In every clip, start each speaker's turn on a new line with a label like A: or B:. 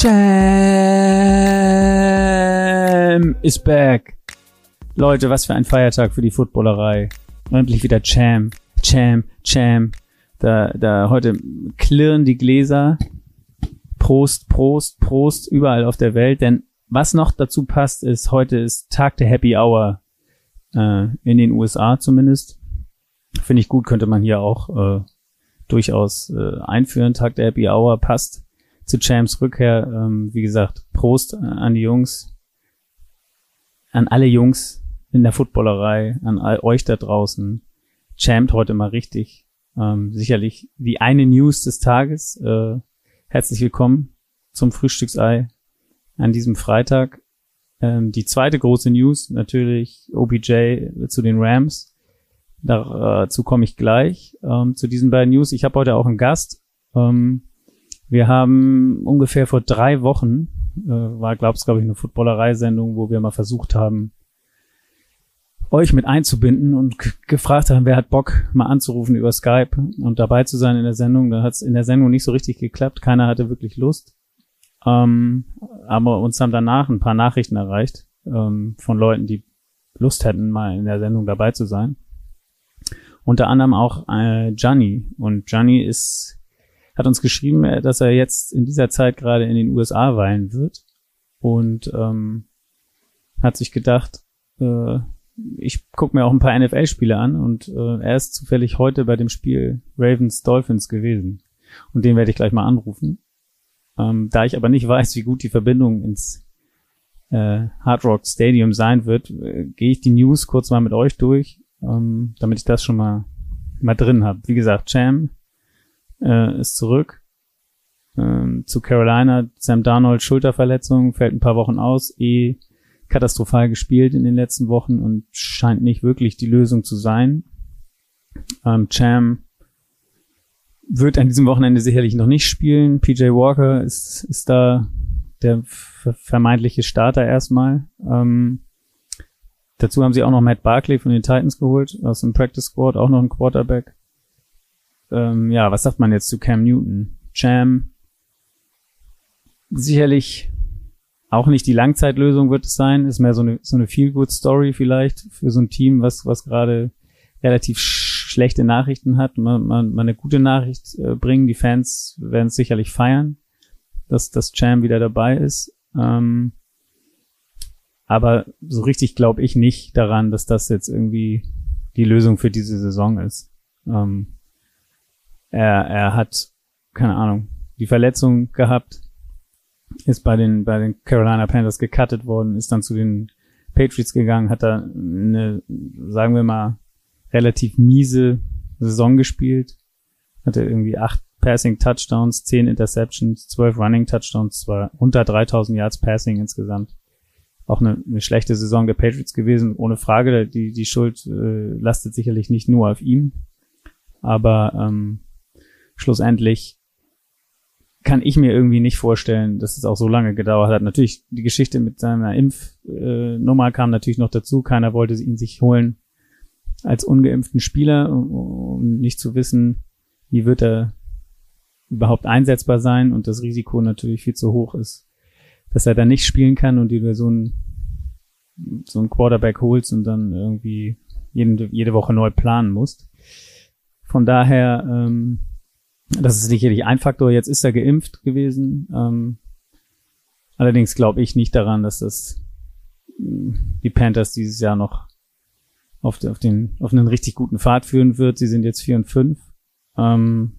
A: Cham is back. Leute, was für ein Feiertag für die Footballerei. Endlich wieder Cham, Cham, Cham. Da, da heute klirren die Gläser. Prost, Prost, Prost überall auf der Welt. Denn was noch dazu passt, ist, heute ist Tag der Happy Hour. Äh, in den USA zumindest. Finde ich gut, könnte man hier auch äh, durchaus äh, einführen. Tag der Happy Hour passt zu Champs Rückkehr. Ähm, wie gesagt, Prost an die Jungs, an alle Jungs in der Footballerei, an all euch da draußen. Champ heute mal richtig. Ähm, sicherlich die eine News des Tages. Äh, herzlich willkommen zum Frühstücksei an diesem Freitag. Ähm, die zweite große News, natürlich OBJ zu den Rams. Dazu komme ich gleich. Ähm, zu diesen beiden News. Ich habe heute auch einen Gast. Ähm, wir haben ungefähr vor drei Wochen, äh, war glaub's glaube ich eine Footballerei-Sendung, wo wir mal versucht haben, euch mit einzubinden und gefragt haben, wer hat Bock, mal anzurufen über Skype und dabei zu sein in der Sendung. Da hat es in der Sendung nicht so richtig geklappt. Keiner hatte wirklich Lust. Ähm, aber uns haben danach ein paar Nachrichten erreicht ähm, von Leuten, die Lust hätten, mal in der Sendung dabei zu sein. Unter anderem auch äh. Und Gianni ist hat uns geschrieben, äh, dass er jetzt in dieser Zeit gerade in den USA weilen wird und ähm, hat sich gedacht, äh, ich gucke mir auch ein paar NFL-Spiele an und äh, er ist zufällig heute bei dem Spiel Ravens Dolphins gewesen und den werde ich gleich mal anrufen. Ähm, da ich aber nicht weiß, wie gut die Verbindung ins äh, Hard Rock Stadium sein wird, äh, gehe ich die News kurz mal mit euch durch, ähm, damit ich das schon mal mal drin habe. Wie gesagt, Cham äh, ist zurück. Ähm, zu Carolina, Sam Darnold Schulterverletzung, fällt ein paar Wochen aus, eh katastrophal gespielt in den letzten Wochen und scheint nicht wirklich die Lösung zu sein. Ähm, Cham wird an diesem Wochenende sicherlich noch nicht spielen. PJ Walker ist, ist da der vermeintliche Starter erstmal. Ähm, dazu haben sie auch noch Matt Barkley von den Titans geholt, aus dem Practice Squad, auch noch ein Quarterback ähm, ja, was sagt man jetzt zu Cam Newton? Cham, sicherlich auch nicht die Langzeitlösung wird es sein, ist mehr so eine, so eine Feel-Good-Story vielleicht für so ein Team, was, was gerade relativ schlechte Nachrichten hat, man, man, man eine gute Nachricht äh, bringen. Die Fans werden es sicherlich feiern, dass, dass Cham wieder dabei ist. Ähm, aber so richtig glaube ich nicht daran, dass das jetzt irgendwie die Lösung für diese Saison ist. Ähm, er, er hat, keine Ahnung, die Verletzung gehabt, ist bei den, bei den Carolina Panthers gecuttet worden, ist dann zu den Patriots gegangen, hat da eine, sagen wir mal, relativ miese Saison gespielt, hatte irgendwie acht Passing Touchdowns, zehn Interceptions, zwölf Running Touchdowns, zwar unter 3000 Yards Passing insgesamt. Auch eine, eine schlechte Saison der Patriots gewesen, ohne Frage. Die, die Schuld äh, lastet sicherlich nicht nur auf ihm. Aber ähm, schlussendlich kann ich mir irgendwie nicht vorstellen, dass es auch so lange gedauert hat. Natürlich, die Geschichte mit seiner Impfnummer äh, kam natürlich noch dazu. Keiner wollte ihn sich holen als ungeimpften Spieler, um nicht zu wissen, wie wird er überhaupt einsetzbar sein und das Risiko natürlich viel zu hoch ist, dass er dann nicht spielen kann und du so ein so ein Quarterback holst und dann irgendwie jede, jede Woche neu planen musst. Von daher ähm, das ist sicherlich ein Faktor. Jetzt ist er geimpft gewesen. Ähm, allerdings glaube ich nicht daran, dass das die Panthers dieses Jahr noch auf, auf, den, auf einen richtig guten Pfad führen wird. Sie sind jetzt 4 und 5. Ähm,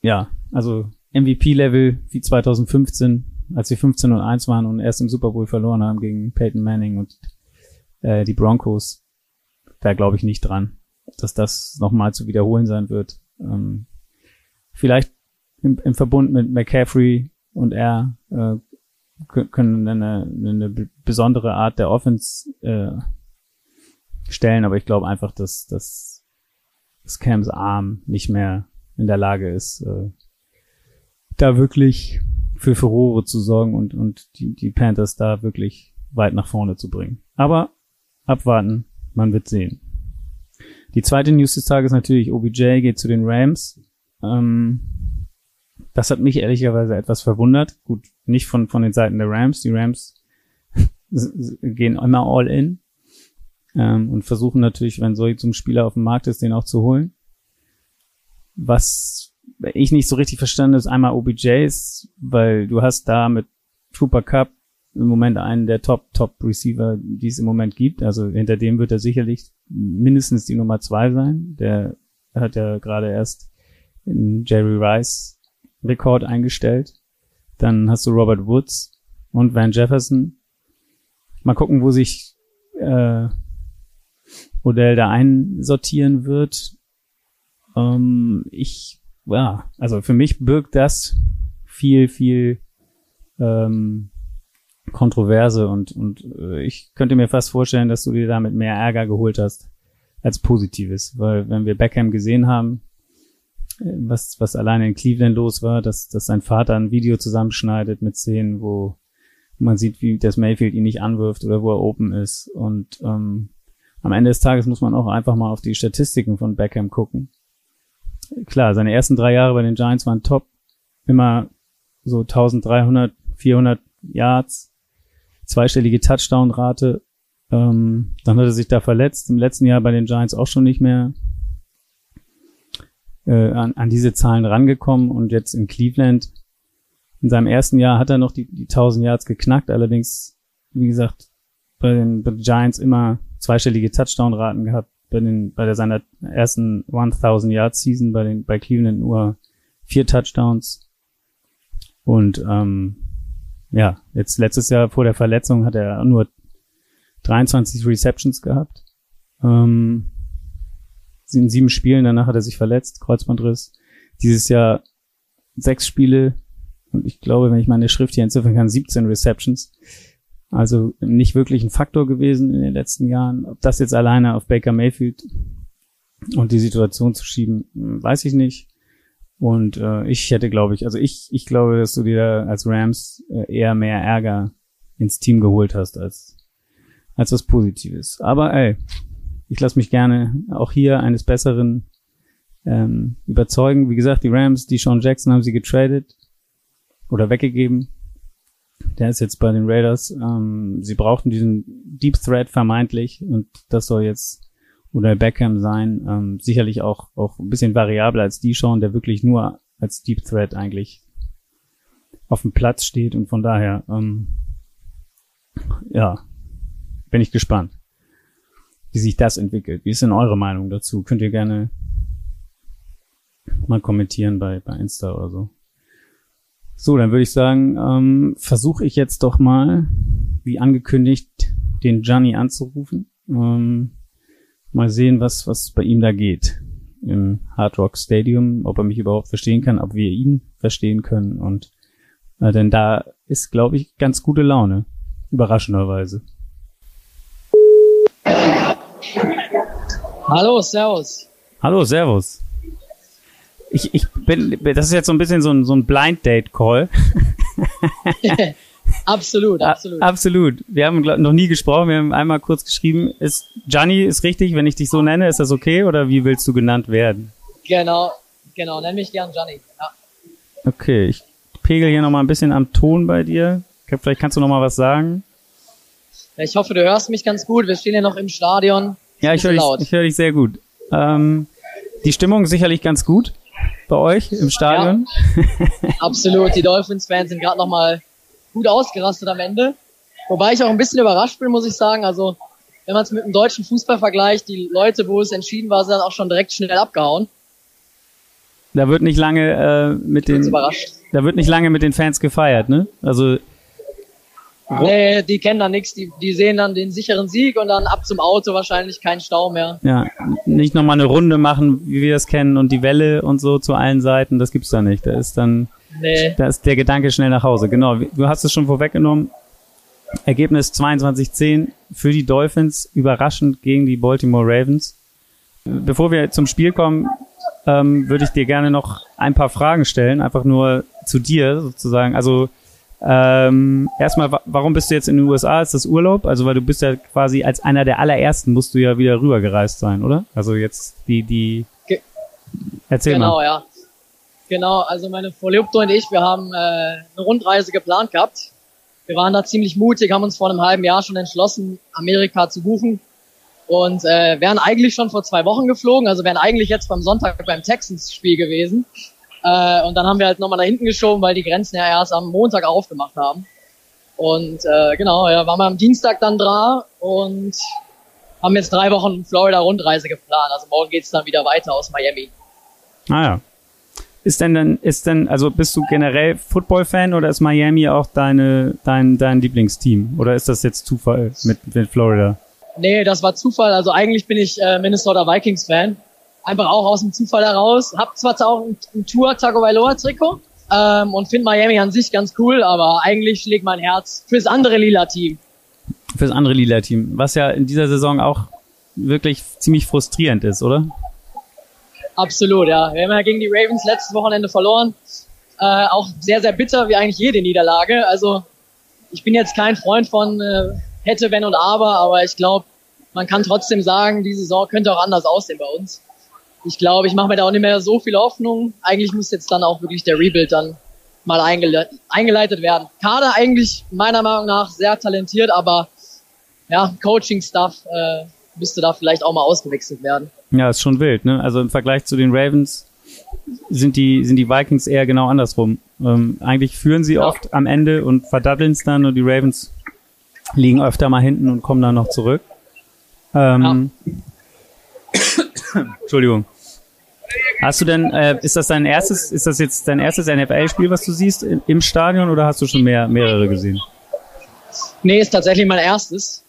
A: ja, also MVP-Level wie 2015, als wir 15 und 1 waren und erst im Super Bowl verloren haben gegen Peyton Manning und äh, die Broncos. Da glaube ich nicht dran dass das nochmal zu wiederholen sein wird. Ähm, vielleicht im, im Verbund mit McCaffrey und er äh, können eine, eine besondere Art der Offense äh, stellen, aber ich glaube einfach, dass, dass, dass Cams Arm nicht mehr in der Lage ist, äh, da wirklich für Furore zu sorgen und, und die, die Panthers da wirklich weit nach vorne zu bringen. Aber abwarten, man wird sehen. Die zweite News des Tages natürlich, OBJ geht zu den Rams. Ähm, das hat mich ehrlicherweise etwas verwundert. Gut, nicht von, von den Seiten der Rams. Die Rams gehen immer all in ähm, und versuchen natürlich, wenn so zum Spieler auf dem Markt ist, den auch zu holen. Was ich nicht so richtig verstanden ist, einmal OBJs, weil du hast da mit Trooper Cup im Moment einen der Top, Top Receiver, die es im Moment gibt. Also hinter dem wird er sicherlich mindestens die Nummer zwei sein. Der hat ja gerade erst Jerry Rice Rekord eingestellt. Dann hast du Robert Woods und Van Jefferson. Mal gucken, wo sich äh, Odell da einsortieren wird. Ähm, ich, ja, also für mich birgt das viel, viel ähm, Kontroverse und, und äh, ich könnte mir fast vorstellen, dass du dir damit mehr Ärger geholt hast als Positives, weil wenn wir Beckham gesehen haben, was, was alleine in Cleveland los war, dass, dass sein Vater ein Video zusammenschneidet mit Szenen, wo man sieht, wie das Mayfield ihn nicht anwirft oder wo er open ist. Und ähm, am Ende des Tages muss man auch einfach mal auf die Statistiken von Beckham gucken. Klar, seine ersten drei Jahre bei den Giants waren top. Immer so 1300, 400 Yards, zweistellige Touchdown-Rate. Ähm, dann hat er sich da verletzt. Im letzten Jahr bei den Giants auch schon nicht mehr äh, an, an diese Zahlen rangekommen und jetzt in Cleveland. In seinem ersten Jahr hat er noch die, die 1000 Yards geknackt, allerdings, wie gesagt, bei den, bei den Giants immer zweistellige Touchdown-Raten gehabt, bei den, bei der seiner ersten 1000 Yards Season bei den, bei Cleveland nur vier Touchdowns. Und ähm, ja, jetzt letztes Jahr vor der Verletzung hat er nur 23 Receptions gehabt. Ähm, in sieben Spielen, danach hat er sich verletzt, Kreuzbandriss. Dieses Jahr sechs Spiele und ich glaube, wenn ich meine Schrift hier entziffern kann, 17 Receptions. Also nicht wirklich ein Faktor gewesen in den letzten Jahren. Ob das jetzt alleine auf Baker Mayfield und die Situation zu schieben, weiß ich nicht. Und äh, ich hätte, glaube ich, also ich, ich glaube, dass du dir als Rams äh, eher mehr Ärger ins Team geholt hast als, als was Positives. Aber ey, ich lasse mich gerne auch hier eines Besseren ähm, überzeugen. Wie gesagt, die Rams, die Sean Jackson haben sie getradet oder weggegeben. Der ist jetzt bei den Raiders. Ähm, sie brauchten diesen Deep Threat vermeintlich und das soll jetzt oder Beckham sein. Ähm, sicherlich auch, auch ein bisschen variabler als die schon, der wirklich nur als Deep Threat eigentlich auf dem Platz steht und von daher, ähm, ja, bin ich gespannt, wie sich das entwickelt. Wie ist denn eure Meinung dazu? Könnt ihr gerne mal kommentieren bei, bei Insta oder so. So, dann würde ich sagen, ähm, versuche ich jetzt doch mal, wie angekündigt, den Gianni anzurufen. Ähm, mal sehen, was, was bei ihm da geht im Hard Rock Stadium, ob er mich überhaupt verstehen kann, ob wir ihn verstehen können und äh, denn da ist, glaube ich, ganz gute Laune, überraschenderweise.
B: Hallo, Servus.
A: Hallo, Servus. Ich, ich bin, das ist jetzt so ein bisschen so ein, so ein Blind Date Call.
B: absolut, absolut.
A: absolut. Wir haben glaub, noch nie gesprochen, wir haben einmal kurz geschrieben. Ist Gianni ist richtig, wenn ich dich so nenne, ist das okay oder wie willst du genannt werden?
B: Genau, genau, nenn mich gern Gianni. Ja.
A: Okay, ich pegel hier nochmal ein bisschen am Ton bei dir. Vielleicht kannst du nochmal was sagen.
B: Ich hoffe, du hörst mich ganz gut. Wir stehen ja noch im Stadion.
A: Ja, ich höre dich, ich hör dich sehr gut. Ähm, die Stimmung ist sicherlich ganz gut bei euch im Stadion.
B: Ja, absolut. Die Dolphins-Fans sind gerade nochmal gut ausgerastet am Ende. Wobei ich auch ein bisschen überrascht bin, muss ich sagen. Also, wenn man es mit dem deutschen Fußball vergleicht, die Leute, wo es entschieden war, sind dann auch schon direkt schnell abgehauen.
A: Da wird nicht lange äh, mit den da wird nicht lange mit den Fans gefeiert, ne? Also
B: Nee, die kennen da nichts. Die, die sehen dann den sicheren Sieg und dann ab zum Auto wahrscheinlich kein Stau mehr.
A: Ja, nicht nochmal eine Runde machen, wie wir das kennen und die Welle und so zu allen Seiten, das gibt's da nicht. Da ist dann, nee. da ist der Gedanke schnell nach Hause. Genau, du hast es schon vorweggenommen. Ergebnis 22-10 für die Dolphins, überraschend gegen die Baltimore Ravens. Bevor wir zum Spiel kommen, ähm, würde ich dir gerne noch ein paar Fragen stellen, einfach nur zu dir sozusagen. Also Ähm, erstmal, warum bist du jetzt in den USA? Ist das Urlaub? Also, weil du bist ja quasi als einer der allerersten musst du ja wieder rübergereist sein, oder? Also jetzt die, die.
B: Ge
A: Erzähl
B: genau,
A: mal.
B: Genau, ja. Genau, also meine Verlobte und ich, wir haben äh, eine Rundreise geplant gehabt. Wir waren da ziemlich mutig, haben uns vor einem halben Jahr schon entschlossen, Amerika zu buchen und äh, wären eigentlich schon vor zwei Wochen geflogen, also wären eigentlich jetzt beim Sonntag beim Texans-Spiel gewesen. Äh, und dann haben wir halt nochmal nach hinten geschoben, weil die Grenzen ja erst am Montag aufgemacht haben. Und äh, genau, ja, waren wir am Dienstag dann da und haben jetzt drei Wochen Florida-Rundreise geplant. Also morgen geht's dann wieder weiter aus Miami.
A: Ah ja. Ist denn dann, ist denn, also bist du generell Football-Fan oder ist Miami auch deine, dein, dein Lieblingsteam? Oder ist das jetzt Zufall mit, mit Florida?
B: Nee, das war Zufall. Also eigentlich bin ich äh, Minnesota Vikings-Fan einfach auch aus dem Zufall heraus. Hab zwar auch ein, ein Tour Tagovailoa Trikot ähm, und finde Miami an sich ganz cool, aber eigentlich schlägt mein Herz fürs andere lila Team.
A: Fürs andere lila Team, was ja in dieser Saison auch wirklich ziemlich frustrierend ist, oder?
B: Absolut, ja. Wir haben ja gegen die Ravens letztes Wochenende verloren. Äh, auch sehr, sehr bitter, wie eigentlich jede Niederlage. Also ich bin jetzt kein Freund von äh, hätte, wenn und aber, aber ich glaube, man kann trotzdem sagen, die Saison könnte auch anders aussehen bei uns ich glaube, ich mache mir da auch nicht mehr so viel Hoffnung. Eigentlich muss jetzt dann auch wirklich der Rebuild dann mal eingele eingeleitet werden. Kader eigentlich meiner Meinung nach sehr talentiert, aber ja, Coaching-Stuff äh, müsste da vielleicht auch mal ausgewechselt werden.
A: Ja, ist schon wild, ne? Also im Vergleich zu den Ravens sind die, sind die Vikings eher genau andersrum. Ähm, eigentlich führen sie ja. oft am Ende und verdaddeln es dann und die Ravens liegen öfter mal hinten und kommen dann noch zurück. Ähm, ja. Entschuldigung. Hast du denn, äh, ist das dein erstes, ist das jetzt dein erstes NFL-Spiel, was du siehst im, im, Stadion oder hast du schon mehr, mehrere gesehen?
B: Nee, ist tatsächlich mein erstes.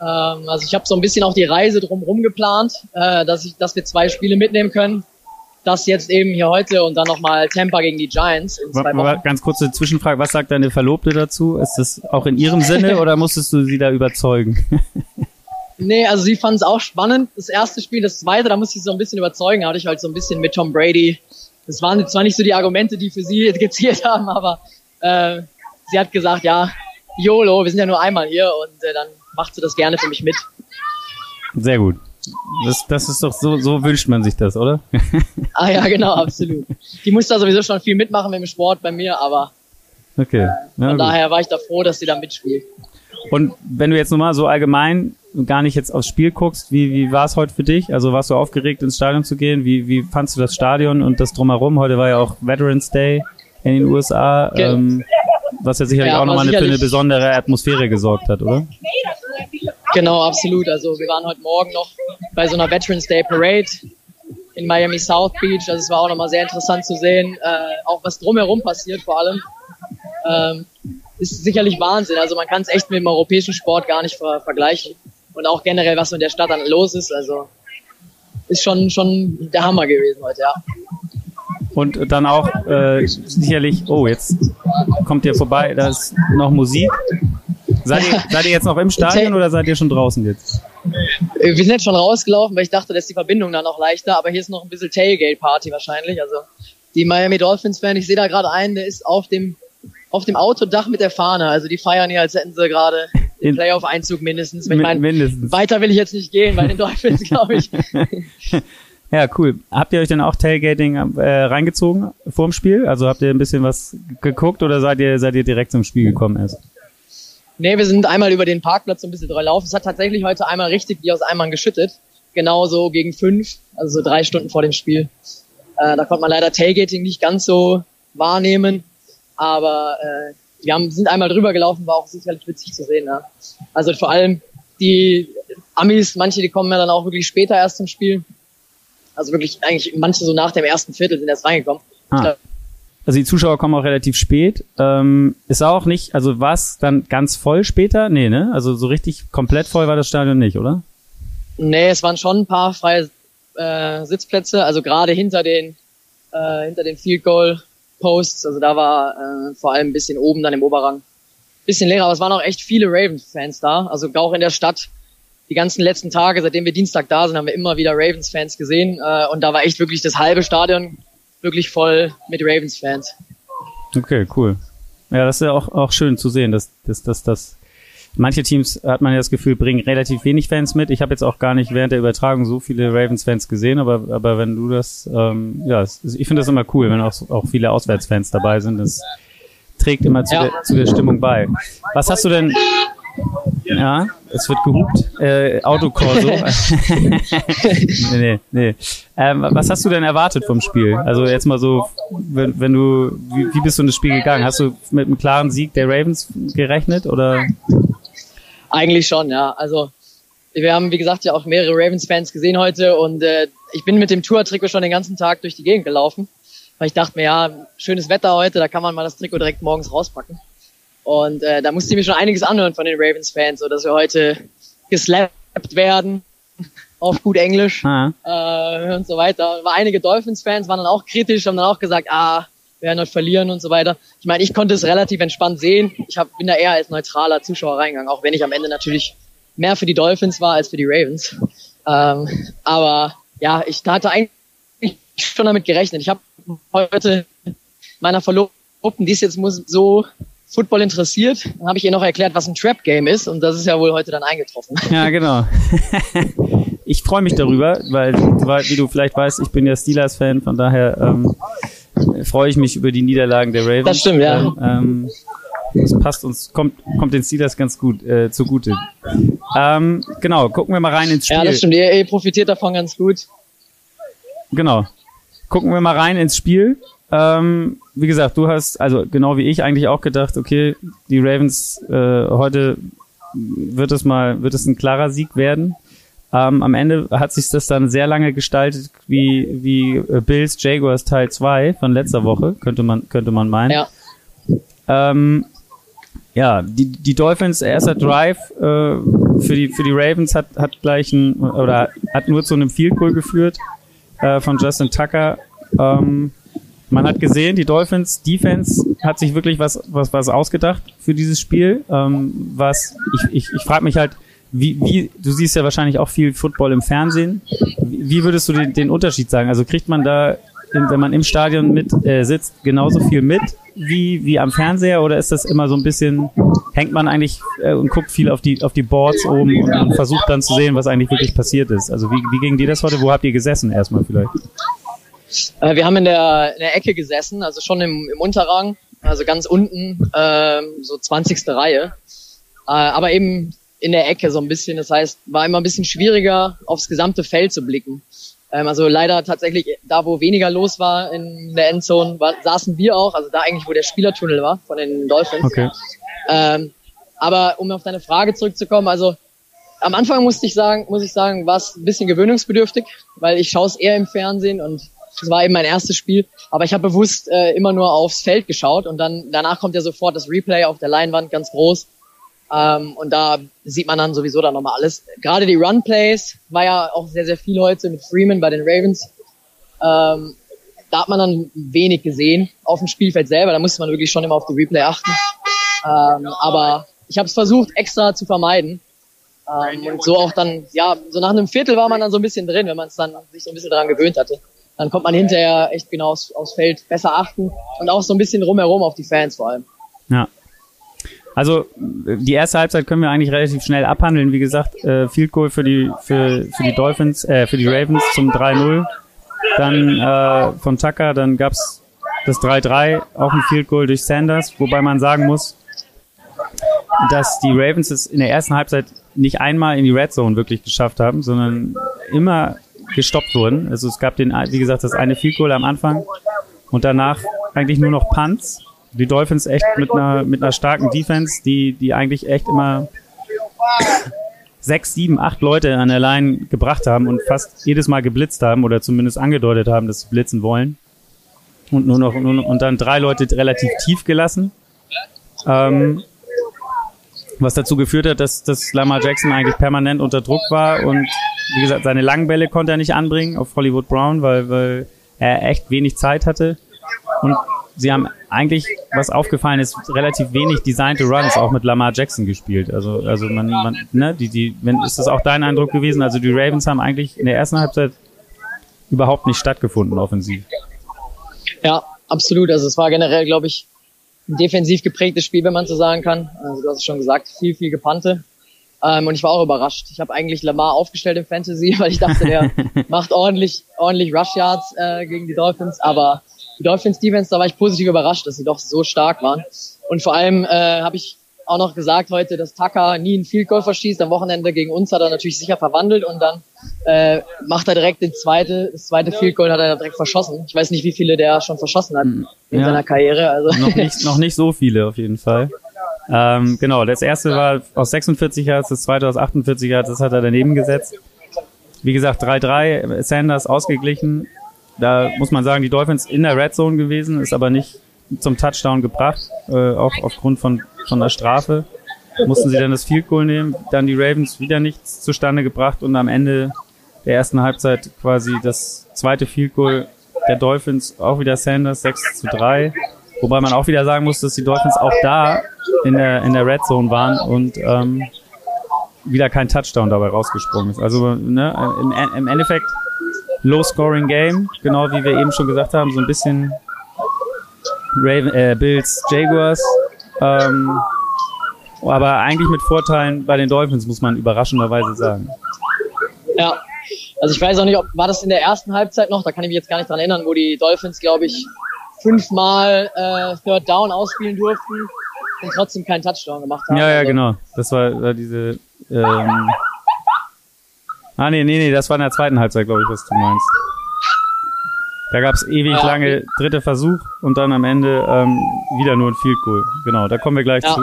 B: Ähm, also ich habe so ein bisschen auch die Reise drumherum geplant, äh, dass ich, dass wir zwei Spiele mitnehmen können. Das jetzt eben hier heute und dann nochmal Tampa gegen die Giants in zwei Wochen.
A: Ganz kurze Zwischenfrage, was sagt deine Verlobte dazu? Ist das auch in ihrem Sinne oder musstest du sie da überzeugen?
B: Nee, also sie fand es auch spannend. Das erste Spiel, das zweite, da musste ich so ein bisschen überzeugen. Hatte ich halt so ein bisschen mit Tom Brady. Das waren zwar nicht so die Argumente, die für sie gezielt haben, aber äh, sie hat gesagt, ja, YOLO, wir sind ja nur einmal hier und äh, dann macht sie das gerne für mich mit.
A: Sehr gut. Das, das ist doch so, so wünscht man sich das, oder?
B: ah ja, genau, absolut. Die muss da sowieso schon viel mitmachen mit dem Sport bei mir, aber
A: okay.
B: Äh, von gut. daher war ich da froh, dass sie da mitspielt.
A: Und wenn du jetzt nochmal so allgemein gar nicht jetzt aufs Spiel guckst, wie, wie war es heute für dich? Also warst du aufgeregt, ins Stadion zu gehen? Wie, wie fandst du das Stadion und das drumherum? Heute war ja auch Veterans Day in den USA, okay. ähm, was ja sicherlich ja, auch nochmal sicherlich für eine besondere Atmosphäre gesorgt hat, oder?
B: Genau, absolut. Also wir waren heute Morgen noch bei so einer Veterans Day Parade in Miami South Beach. Also es war auch nochmal sehr interessant zu sehen, äh, auch was drumherum passiert vor allem. Ähm, ist sicherlich Wahnsinn. Also man kann es echt mit dem europäischen Sport gar nicht ver vergleichen. Und auch generell, was in der Stadt dann los ist. Also ist schon, schon der Hammer gewesen heute, ja.
A: Und dann auch äh, sicherlich, oh, jetzt kommt ihr vorbei, da ist noch Musik. Seid ihr, seid ihr jetzt noch im Stadion oder seid ihr schon draußen jetzt?
B: Wir sind jetzt schon rausgelaufen, weil ich dachte, dass die Verbindung dann noch leichter, aber hier ist noch ein bisschen Tailgate-Party wahrscheinlich. Also die Miami Dolphins-Fan, ich sehe da gerade einen, der ist auf dem auf dem Autodach mit der Fahne. Also die feiern hier, als hätten sie gerade den Playoff-Einzug mindestens. Ich mein, mindestens. Weiter will ich jetzt nicht gehen bei den Dolphins, glaube ich.
A: ja, cool. Habt ihr euch denn auch Tailgating äh, reingezogen vorm Spiel? Also habt ihr ein bisschen was geguckt oder seid ihr, seid ihr direkt zum Spiel gekommen erst?
B: Nee, wir sind einmal über den Parkplatz so ein bisschen drüber laufen. Es hat tatsächlich heute einmal richtig wie aus Eimern geschüttet. Genauso gegen fünf, also so drei Stunden vor dem Spiel. Äh, da konnte man leider Tailgating nicht ganz so wahrnehmen. Aber äh, wir haben, sind einmal drüber gelaufen, war auch sicherlich witzig zu sehen. Ja. Also vor allem die Amis, manche, die kommen ja dann auch wirklich später erst zum Spiel. Also wirklich eigentlich manche so nach dem ersten Viertel sind erst reingekommen. Ah.
A: Also die Zuschauer kommen auch relativ spät. Ähm, ist auch nicht, also war es dann ganz voll später? Nee, ne? Also so richtig komplett voll war das Stadion nicht, oder?
B: Nee, es waren schon ein paar freie äh, Sitzplätze, also gerade hinter den äh, hinter den Field Goal Posts. Also da war äh, vor allem ein bisschen oben dann im Oberrang. Bisschen leerer, aber es waren auch echt viele Ravens-Fans da. Also auch in der Stadt. Die ganzen letzten Tage, seitdem wir Dienstag da sind, haben wir immer wieder Ravens-Fans gesehen. Äh, und da war echt wirklich das halbe Stadion wirklich voll mit Ravens-Fans.
A: Okay, cool. Ja, das ist ja auch, auch schön zu sehen, dass, dass, dass, dass manche Teams, hat man ja das Gefühl, bringen relativ wenig Fans mit. Ich habe jetzt auch gar nicht während der Übertragung so viele Ravens-Fans gesehen, aber, aber wenn du das, ähm, ja, ich finde das immer cool, wenn auch, auch viele Auswärtsfans dabei sind. Das trägt immer zu, ja. der, zu der Stimmung bei. Was hast du denn, ja, es wird gehupt. Äh, Autokorso. nee, nee, nee. Ähm, was hast du denn erwartet vom Spiel? Also jetzt mal so, wenn, wenn du, wie, wie bist du in das Spiel gegangen? Hast du mit einem klaren Sieg der Ravens gerechnet oder?
B: Eigentlich schon, ja. Also wir haben, wie gesagt, ja auch mehrere Ravens-Fans gesehen heute und äh, ich bin mit dem Tour-Trikot schon den ganzen Tag durch die Gegend gelaufen, weil ich dachte mir, ja, schönes Wetter heute, da kann man mal das Trikot direkt morgens rauspacken. Und äh, da musste ich mir schon einiges anhören von den Ravens-Fans, so dass wir heute geslappt werden auf gut Englisch ah. äh, und so weiter. War einige Dolphins-Fans waren dann auch kritisch, haben dann auch gesagt, ah, werden heute verlieren und so weiter. Ich meine, ich konnte es relativ entspannt sehen. Ich hab, bin da eher als neutraler Zuschauer reingegangen, auch wenn ich am Ende natürlich mehr für die Dolphins war als für die Ravens. Ähm, aber ja, ich hatte eigentlich schon damit gerechnet. Ich habe heute meiner Verlobten, die ist jetzt so Football interessiert, dann habe ich ihr noch erklärt, was ein Trap Game ist und das ist ja wohl heute dann eingetroffen.
A: Ja, genau. ich freue mich darüber, weil, wie du vielleicht weißt, ich bin ja Steelers-Fan, von daher ähm, freue ich mich über die Niederlagen der Ravens.
B: Das stimmt, ja.
A: Ähm, das passt uns, kommt, kommt den Steelers ganz gut äh, zugute. Ähm, genau, gucken wir mal rein ins Spiel.
B: Ja, das stimmt, ihr, ihr profitiert davon ganz gut.
A: Genau. Gucken wir mal rein ins Spiel. Ähm, wie gesagt, du hast, also genau wie ich eigentlich auch gedacht, okay, die Ravens äh, heute wird es mal, wird es ein klarer Sieg werden. Ähm, am Ende hat sich das dann sehr lange gestaltet wie, wie äh, Bills Jaguars Teil 2 von letzter Woche, könnte man, könnte man meinen. Ja. Ähm, ja, die, die Dolphins erster Drive äh, für die für die Ravens hat hat gleich ein oder hat nur zu einem Field Goal geführt äh, von Justin Tucker. Ähm, man hat gesehen, die Dolphins Defense hat sich wirklich was, was, was ausgedacht für dieses Spiel. Ähm, was ich, ich, ich frage mich halt, wie, wie, du siehst ja wahrscheinlich auch viel Football im Fernsehen. Wie, würdest du den, den Unterschied sagen? Also kriegt man da, wenn man im Stadion mit äh, sitzt, genauso viel mit wie, wie am Fernseher oder ist das immer so ein bisschen, hängt man eigentlich äh, und guckt viel auf die, auf die Boards oben und, und versucht dann zu sehen, was eigentlich wirklich passiert ist? Also wie, wie ging dir das heute? Wo habt ihr gesessen erstmal vielleicht?
B: Äh, wir haben in der, in der Ecke gesessen, also schon im, im Unterrang, also ganz unten, äh, so 20. Reihe. Aber eben in der Ecke so ein bisschen. Das heißt, war immer ein bisschen schwieriger, aufs gesamte Feld zu blicken. Ähm, also leider tatsächlich da, wo weniger los war in der Endzone, war, saßen wir auch, also da eigentlich, wo der Spielertunnel war von den Dolphins.
A: Okay.
B: Ähm, aber um auf deine Frage zurückzukommen, also am Anfang musste ich sagen, muss ich sagen, war es ein bisschen gewöhnungsbedürftig, weil ich schaue es eher im Fernsehen und das war eben mein erstes Spiel. Aber ich habe bewusst äh, immer nur aufs Feld geschaut und dann danach kommt ja sofort das Replay auf der Leinwand ganz groß. Ähm, und da sieht man dann sowieso dann nochmal alles. Gerade die Run-Plays war ja auch sehr, sehr viel heute mit Freeman bei den Ravens. Ähm, da hat man dann wenig gesehen auf dem Spielfeld selber. Da musste man wirklich schon immer auf die Replay achten. Ähm, aber ich habe es versucht, extra zu vermeiden. Ähm, und so auch dann, ja, so nach einem Viertel war man dann so ein bisschen drin, wenn man es dann sich so ein bisschen daran gewöhnt hatte dann kommt man hinterher echt genau aufs, aufs Feld besser achten und auch so ein bisschen rumherum auf die Fans vor allem.
A: Ja. Also die erste Halbzeit können wir eigentlich relativ schnell abhandeln. Wie gesagt, äh, Field Goal für die für, für die Dolphins, äh, für die Ravens zum 3-0. Dann äh, von Tucker, dann gab's das 3-3, auch ein Field Goal durch Sanders, wobei man sagen muss, dass die Ravens es in der ersten Halbzeit nicht einmal in die Red Zone wirklich geschafft haben, sondern immer gestoppt wurden. Also es gab den, wie gesagt, das eine Field Goal am Anfang und danach eigentlich nur noch Punts. Die Dolphins echt mit einer, mit einer starken Defense, die, die eigentlich echt immer sechs, sieben, acht Leute an der Line gebracht haben und fast jedes Mal geblitzt haben oder zumindest angedeutet haben, dass sie blitzen wollen. Und nur noch, nur und dann drei Leute relativ tief gelassen. Ähm, was dazu geführt hat, dass, dass Lamar Jackson eigentlich permanent unter Druck war und wie gesagt, seine langen Bälle konnte er nicht anbringen auf Hollywood Brown, weil, weil er echt wenig Zeit hatte. Und sie haben eigentlich, was aufgefallen ist, relativ wenig designte Runs auch mit Lamar Jackson gespielt. Also, also man, man ne, die, die, wenn, ist das auch dein Eindruck gewesen? Also die Ravens haben eigentlich in der ersten Halbzeit überhaupt nicht stattgefunden offensiv.
B: Ja, absolut. Also es war generell, glaube ich, ein defensiv geprägtes Spiel, wenn man so sagen kann. Also du hast es schon gesagt, viel, viel Gepannte. Ähm, und ich war auch überrascht. Ich habe eigentlich Lamar aufgestellt im Fantasy, weil ich dachte, der macht ordentlich, ordentlich Rush Yards äh, gegen die Dolphins. Aber die Dolphins Defense, da war ich positiv überrascht, dass sie doch so stark waren. Und vor allem äh, habe ich auch noch gesagt heute, dass Tucker nie einen Field Goal verschießt. Am Wochenende gegen uns hat er natürlich sicher verwandelt und dann äh, macht er direkt den zweite, das zweite Field Goal hat er direkt verschossen. Ich weiß nicht, wie viele der schon verschossen hat in ja. seiner Karriere. Also
A: noch nicht, noch nicht so viele auf jeden Fall. Ähm, genau, das erste war aus 46 Yards, das zweite aus 48 Yards, das hat er daneben gesetzt. Wie gesagt, 3-3, Sanders ausgeglichen. Da muss man sagen, die Dolphins in der Red Zone gewesen, ist aber nicht zum Touchdown gebracht, äh, auch aufgrund von, von der Strafe. Mussten sie dann das Field Goal nehmen, dann die Ravens wieder nichts zustande gebracht und am Ende der ersten Halbzeit quasi das zweite Field Goal der Dolphins, auch wieder Sanders 6 zu 3. Wobei man auch wieder sagen muss, dass die Dolphins auch da in der, in der Red Zone waren und ähm, wieder kein Touchdown dabei rausgesprungen ist. Also ne, im, im Endeffekt Low-Scoring Game, genau wie wir eben schon gesagt haben, so ein bisschen Raven, äh, Bills, Jaguars. Ähm, aber eigentlich mit Vorteilen bei den Dolphins, muss man überraschenderweise sagen.
B: Ja, also ich weiß auch nicht, ob war das in der ersten Halbzeit noch, da kann ich mich jetzt gar nicht dran erinnern, wo die Dolphins, glaube ich, fünfmal äh, Third Down ausspielen durften und trotzdem keinen Touchdown gemacht haben.
A: Ja, ja, also, genau. Das war, war diese. Ähm ah, nee, nee, nee, das war in der zweiten Halbzeit, glaube ich, was du meinst. Da gab's ewig ja, lange dritte Versuch und dann am Ende ähm, wieder nur ein Field Goal. Genau, da kommen wir gleich ja. zu.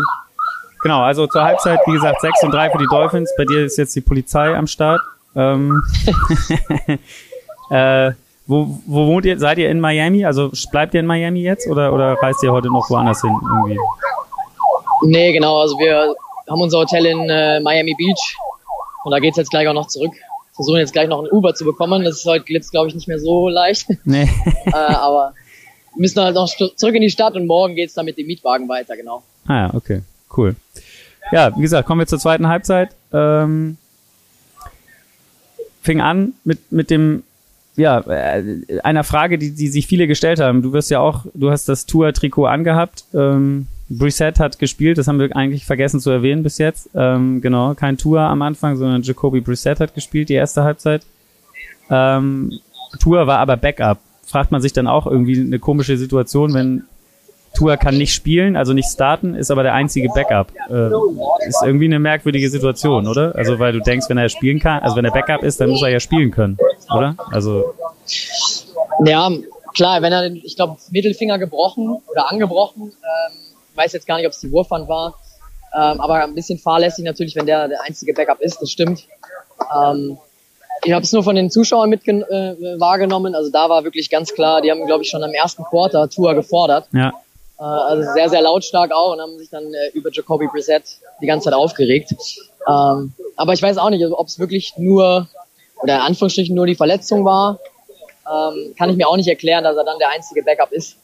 A: Genau, also zur Halbzeit, wie gesagt, 6 und 3 für die Dolphins. Bei dir ist jetzt die Polizei am Start. Ähm, äh, wo, wo wohnt ihr? Seid ihr in Miami? Also bleibt ihr in Miami jetzt oder, oder reist ihr heute noch woanders hin irgendwie?
B: Nee, genau. Also wir haben unser Hotel in äh, Miami Beach und da geht's jetzt gleich auch noch zurück versuchen jetzt gleich noch ein Uber zu bekommen. Das ist heute jetzt, glaube ich, nicht mehr so leicht. Nee. äh, aber wir müssen halt noch zurück in die Stadt und morgen geht's dann mit dem Mietwagen weiter, genau.
A: Ah ja, okay, cool. Ja, wie gesagt, kommen wir zur zweiten Halbzeit. Ähm, fing an mit, mit dem, ja, äh, einer Frage, die, die sich viele gestellt haben. Du wirst ja auch, du hast das Tour-Trikot angehabt. Ähm, Brissett hat gespielt, das haben wir eigentlich vergessen zu erwähnen bis jetzt. Ähm, genau, kein Tour am Anfang, sondern Jacoby Brissett hat gespielt die erste Halbzeit. Ähm, Tour war aber Backup. Fragt man sich dann auch irgendwie eine komische Situation, wenn Tour kann nicht spielen, also nicht starten, ist aber der einzige Backup. Äh, ist irgendwie eine merkwürdige Situation, oder? Also weil du denkst, wenn er spielen kann, also wenn er Backup ist, dann muss er ja spielen können, oder? Also
B: ja, klar, wenn er, ich glaube, Mittelfinger gebrochen oder angebrochen, ähm, weiß jetzt gar nicht, ob es die Wurfwand war. Ähm, aber ein bisschen fahrlässig natürlich, wenn der der einzige Backup ist, das stimmt. Ähm, ich habe es nur von den Zuschauern mit äh, wahrgenommen. Also da war wirklich ganz klar, die haben, glaube ich, schon am ersten Quarter Tour gefordert. Ja. Äh, also sehr, sehr lautstark auch und haben sich dann äh, über Jacoby Brissett die ganze Zeit aufgeregt. Ähm, aber ich weiß auch nicht, ob es wirklich nur, oder in Anführungsstrichen nur die Verletzung war. Ähm, kann ich mir auch nicht erklären, dass er dann der einzige Backup ist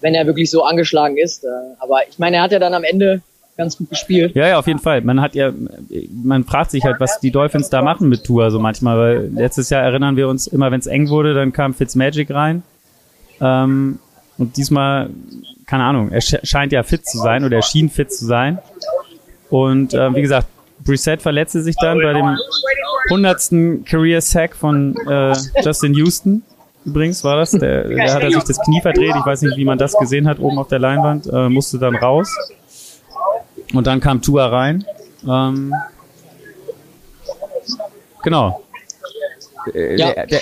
B: wenn er wirklich so angeschlagen ist. Äh, aber ich meine, er hat ja dann am Ende ganz gut gespielt.
A: Ja, ja, auf jeden Fall. Man hat ja, man fragt sich halt, was die Dolphins da machen mit Tour so manchmal, weil letztes Jahr erinnern wir uns immer, wenn es eng wurde, dann kam Fitzmagic rein. Ähm, und diesmal, keine Ahnung, er scheint ja fit zu sein oder er schien fit zu sein. Und äh, wie gesagt, Brissett verletzte sich dann bei dem hundertsten Career Sack von äh, Justin Houston übrigens war das. Der, der hat er sich das Knie verdreht. Ich weiß nicht, wie man das gesehen hat oben auf der Leinwand. Äh, musste dann raus. Und dann kam Tua rein. Ähm, genau. Äh, ja. Der, der,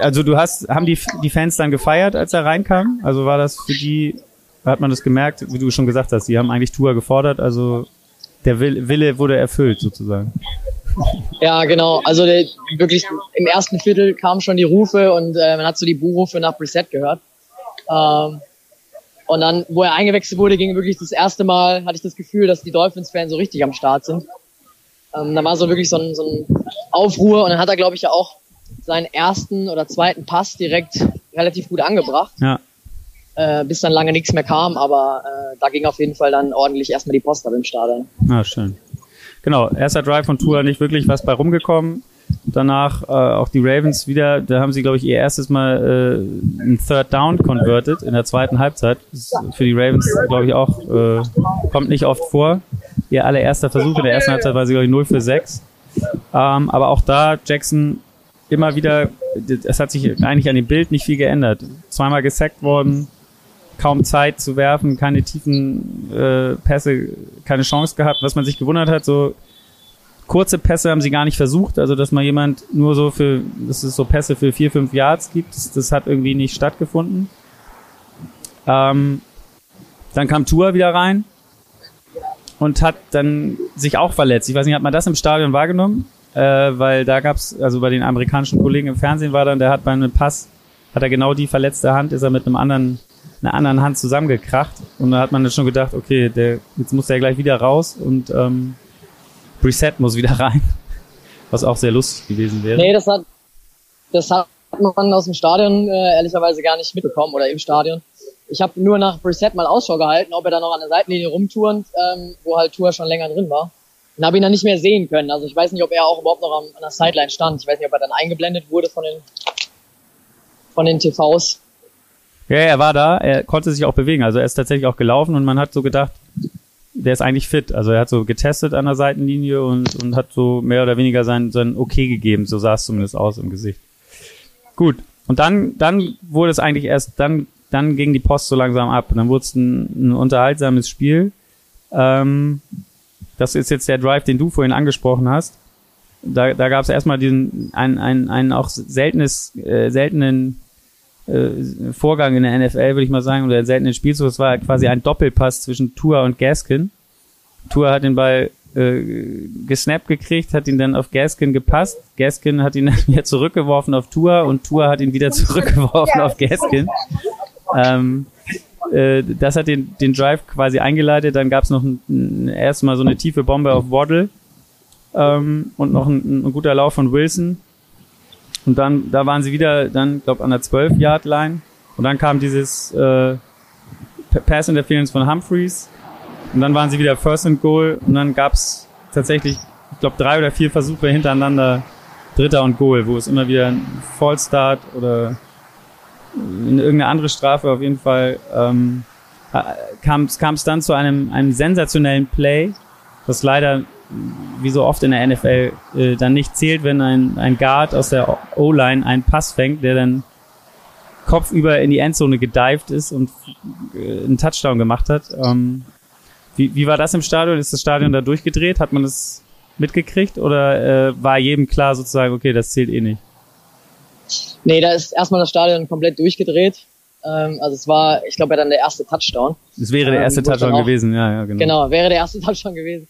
A: also du hast, haben die, die Fans dann gefeiert, als er reinkam? Also war das für die, hat man das gemerkt, wie du schon gesagt hast, die haben eigentlich Tua gefordert, also der Wille wurde erfüllt sozusagen.
B: Ja, genau. Also der, wirklich im ersten Viertel kamen schon die Rufe und äh, man hat so die Buhrufe nach Preset gehört. Ähm, und dann, wo er eingewechselt wurde, ging wirklich das erste Mal, hatte ich das Gefühl, dass die Dolphins-Fans so richtig am Start sind. Ähm, da war so wirklich so ein, so ein Aufruhr und dann hat er, glaube ich, ja auch seinen ersten oder zweiten Pass direkt relativ gut angebracht. Ja. Äh, bis dann lange nichts mehr kam, aber äh, da ging auf jeden Fall dann ordentlich erstmal die Post ab im Stadion.
A: Ah, schön. Genau, erster Drive von Tour nicht wirklich was bei rumgekommen. danach äh, auch die Ravens wieder, da haben sie, glaube ich, ihr erstes Mal äh, ein Third Down converted in der zweiten Halbzeit. Für die Ravens, glaube ich, auch, äh, kommt nicht oft vor. Ihr allererster Versuch in der ersten Halbzeit war sie, glaube ich, 0 für 6. Ähm, aber auch da Jackson immer wieder, es hat sich eigentlich an dem Bild nicht viel geändert. Zweimal gesackt worden, kaum Zeit zu werfen, keine tiefen äh, Pässe, keine Chance gehabt. Was man sich gewundert hat, so kurze Pässe haben sie gar nicht versucht, also dass mal jemand nur so für, dass es so Pässe für vier, fünf Yards gibt, das, das hat irgendwie nicht stattgefunden. Ähm, dann kam Tour wieder rein und hat dann sich auch verletzt. Ich weiß nicht, hat man das im Stadion wahrgenommen? Äh, weil da gab's, also bei den amerikanischen Kollegen im Fernsehen war dann, der hat bei einem Pass, hat er genau die verletzte Hand, ist er mit einem anderen, einer anderen Hand zusammengekracht. Und da hat man dann schon gedacht, okay, der, jetzt muss der gleich wieder raus und ähm, Reset muss wieder rein. Was auch sehr lustig gewesen wäre.
B: Nee, das hat, das hat man aus dem Stadion äh, ehrlicherweise gar nicht mitbekommen oder im Stadion. Ich habe nur nach Reset mal Ausschau gehalten, ob er da noch an der Seitenlinie rumturnt, ähm, wo halt Tour schon länger drin war. Und habe ihn dann nicht mehr sehen können. Also ich weiß nicht, ob er auch überhaupt noch an, an der Sideline stand. Ich weiß nicht, ob er dann eingeblendet wurde von den, von den TVs.
A: Ja, er war da, er konnte sich auch bewegen. Also er ist tatsächlich auch gelaufen und man hat so gedacht, der ist eigentlich fit. Also er hat so getestet an der Seitenlinie und, und hat so mehr oder weniger sein, sein Okay gegeben. So sah es zumindest aus im Gesicht. Gut. Und dann, dann wurde es eigentlich erst, dann, dann ging die Post so langsam ab. Und dann wurde es ein, ein unterhaltsames Spiel. Ähm, das ist jetzt der Drive, den du vorhin angesprochen hast. Da, da gab es erstmal diesen einen, einen, einen auch seltenes, äh, seltenen äh, Vorgang in der NFL, würde ich mal sagen, oder seltenen Spielzug. Es war quasi ein Doppelpass zwischen Tua und Gaskin. Tua hat den Ball äh, gesnappt gekriegt, hat ihn dann auf Gaskin gepasst. Gaskin hat ihn dann wieder zurückgeworfen auf Tua und Tua hat ihn wieder zurückgeworfen auf Gaskin. Ähm, äh, das hat den, den Drive quasi eingeleitet. Dann gab es noch erstmal so eine tiefe Bombe auf Waddle ähm, und noch ein, ein guter Lauf von Wilson. Und dann, da waren sie wieder, dann, glaube an der 12-Yard-Line. Und dann kam dieses äh, Pass Interference von Humphreys. Und dann waren sie wieder First and Goal. Und dann gab's tatsächlich, ich glaube, drei oder vier Versuche hintereinander, Dritter und Goal, wo es immer wieder ein Fallstart oder eine irgendeine andere Strafe auf jeden Fall ähm, kam es dann zu einem, einem sensationellen Play, das leider wie so oft in der NFL äh, dann nicht zählt, wenn ein, ein Guard aus der O-Line einen Pass fängt, der dann kopfüber in die Endzone gedived ist und äh, einen Touchdown gemacht hat. Ähm, wie, wie war das im Stadion? Ist das Stadion da durchgedreht? Hat man das mitgekriegt oder äh, war jedem klar sozusagen, okay, das zählt eh nicht?
B: Nee, da ist erstmal das Stadion komplett durchgedreht. Ähm, also es war, ich glaube, dann der erste Touchdown.
A: Es wäre der erste ähm, Touchdown gewesen, ja, ja,
B: genau. Genau, wäre der erste Touchdown gewesen.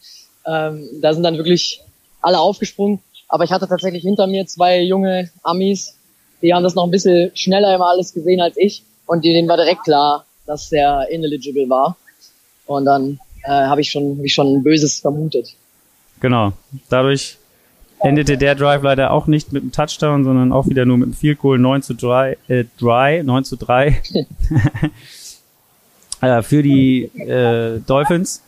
B: Ähm, da sind dann wirklich alle aufgesprungen. Aber ich hatte tatsächlich hinter mir zwei junge Amis, die haben das noch ein bisschen schneller immer alles gesehen als ich. Und denen war direkt klar, dass der ineligible war. Und dann äh, habe ich schon hab ich schon ein Böses vermutet.
A: Genau. Dadurch endete der Drive leider auch nicht mit einem Touchdown, sondern auch wieder nur mit einem Field Goal 9 zu 3, äh, 3 9 zu 3 äh, für die äh, Dolphins.